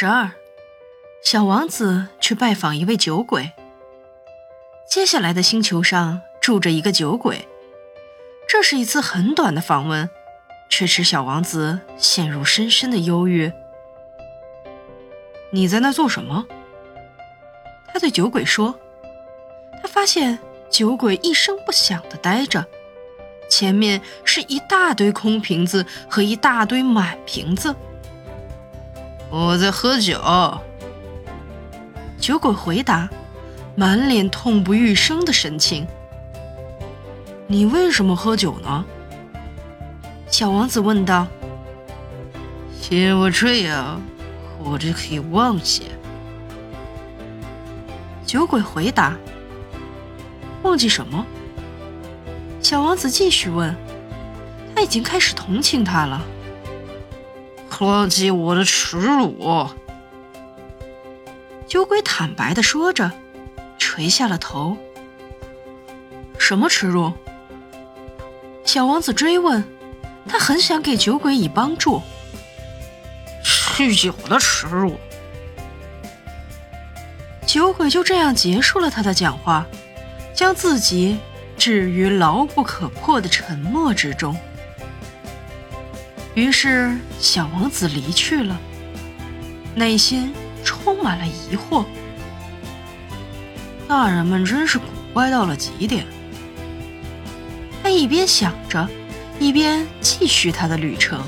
十二，小王子去拜访一位酒鬼。接下来的星球上住着一个酒鬼，这是一次很短的访问，却使小王子陷入深深的忧郁。你在那做什么？他对酒鬼说。他发现酒鬼一声不响地呆着，前面是一大堆空瓶子和一大堆满瓶子。我在喝酒。酒鬼回答，满脸痛不欲生的神情。你为什么喝酒呢？小王子问道。因为这样，我就可以忘记。酒鬼回答。忘记什么？小王子继续问。他已经开始同情他了。忘记我的耻辱。酒鬼坦白的说着，垂下了头。什么耻辱？小王子追问。他很想给酒鬼以帮助。酗酒的耻辱。酒鬼就这样结束了他的讲话，将自己置于牢不可破的沉默之中。于是，小王子离去了，内心充满了疑惑。大人们真是古怪到了极点。他一边想着，一边继续他的旅程。